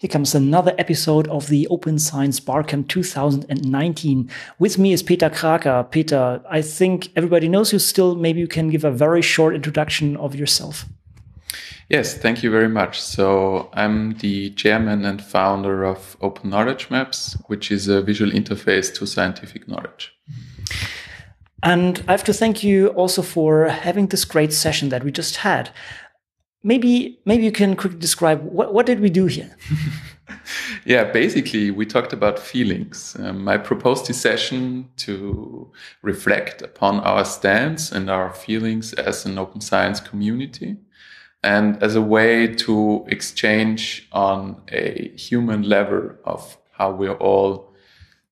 Here comes another episode of the Open Science Barcamp 2019. With me is Peter Kraker. Peter, I think everybody knows you still. Maybe you can give a very short introduction of yourself. Yes, thank you very much. So I'm the chairman and founder of Open Knowledge Maps, which is a visual interface to scientific knowledge. And I have to thank you also for having this great session that we just had maybe maybe you can quickly describe what, what did we do here? Yeah basically we talked about feelings. Um, i proposed this session to reflect upon our stance and our feelings as an open science community and as a way to exchange on a human level of how we're all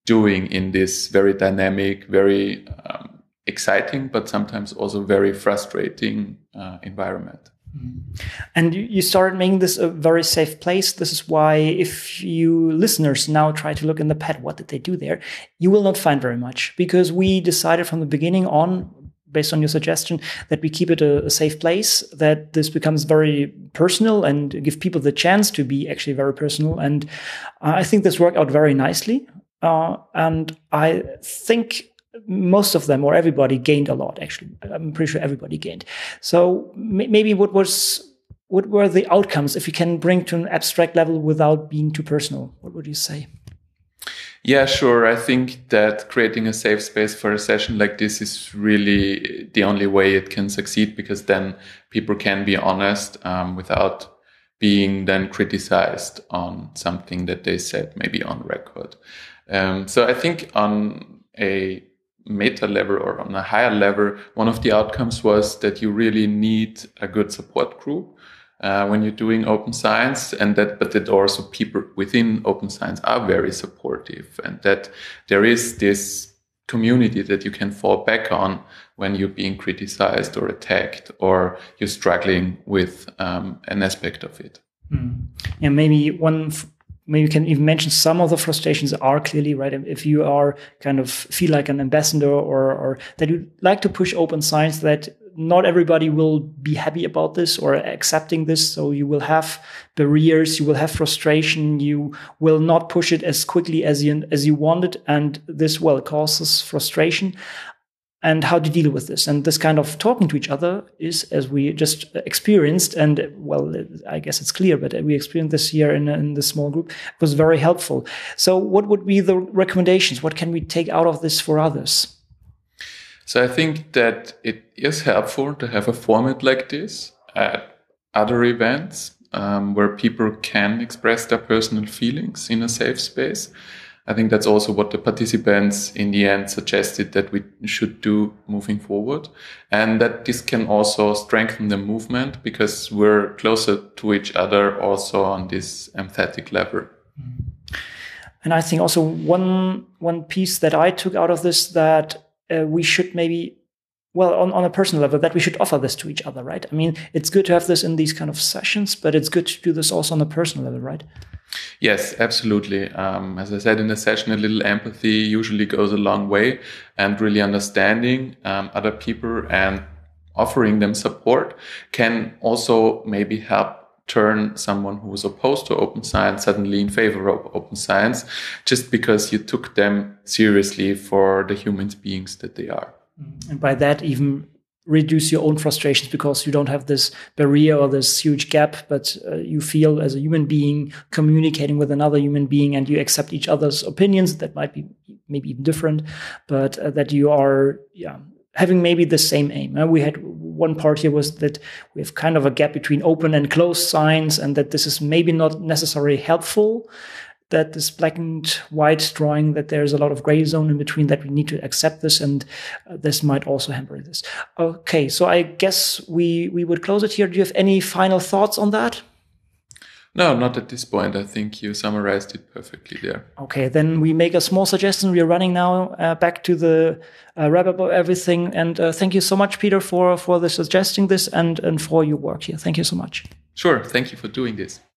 doing in this very dynamic very um, exciting but sometimes also very frustrating uh, environment and you started making this a very safe place. This is why, if you listeners now try to look in the pad, what did they do there? You will not find very much because we decided from the beginning on, based on your suggestion, that we keep it a, a safe place, that this becomes very personal and give people the chance to be actually very personal. And I think this worked out very nicely. Uh, and I think most of them or everybody gained a lot actually. I'm pretty sure everybody gained. So maybe what was what were the outcomes if you can bring to an abstract level without being too personal what would you say? Yeah sure. I think that creating a safe space for a session like this is really the only way it can succeed because then people can be honest um, without being then criticized on something that they said maybe on record. Um, so i think on a meta level or on a higher level, one of the outcomes was that you really need a good support group uh, when you're doing open science, and that but that also people within open science are very supportive, and that there is this community that you can fall back on when you're being criticized or attacked or you're struggling with um, an aspect of it. Mm. Yeah, maybe one maybe you can even mention some of the frustrations are clearly right if you are kind of feel like an ambassador or or that you like to push open science that not everybody will be happy about this or accepting this. So you will have barriers you will have frustration you will not push it as quickly as you as you wanted and this well causes frustration and how to deal with this. And this kind of talking to each other is, as we just experienced, and well, I guess it's clear, but we experienced this year in, in the small group, was very helpful. So, what would be the recommendations? What can we take out of this for others? So, I think that it is helpful to have a format like this at other events um, where people can express their personal feelings in a safe space. I think that's also what the participants in the end suggested that we should do moving forward. And that this can also strengthen the movement because we're closer to each other also on this empathetic level. And I think also one, one piece that I took out of this that uh, we should maybe well on, on a personal level that we should offer this to each other right i mean it's good to have this in these kind of sessions but it's good to do this also on a personal level right Yes, absolutely. Um, as I said in the session, a little empathy usually goes a long way, and really understanding um, other people and offering them support can also maybe help turn someone who was opposed to open science suddenly in favor of open science just because you took them seriously for the human beings that they are. And by that, even reduce your own frustrations because you don't have this barrier or this huge gap, but uh, you feel as a human being communicating with another human being and you accept each other's opinions that might be maybe even different, but uh, that you are, yeah, having maybe the same aim. Uh, we had one part here was that we have kind of a gap between open and closed science and that this is maybe not necessarily helpful that this black and white drawing that there's a lot of gray zone in between that we need to accept this and uh, this might also hamper this okay so i guess we we would close it here do you have any final thoughts on that no, not at this point. I think you summarized it perfectly there. Okay, then we make a small suggestion. We are running now uh, back to the uh, wrap up of everything. And uh, thank you so much, Peter, for for the suggesting this and and for your work here. Thank you so much. Sure. Thank you for doing this.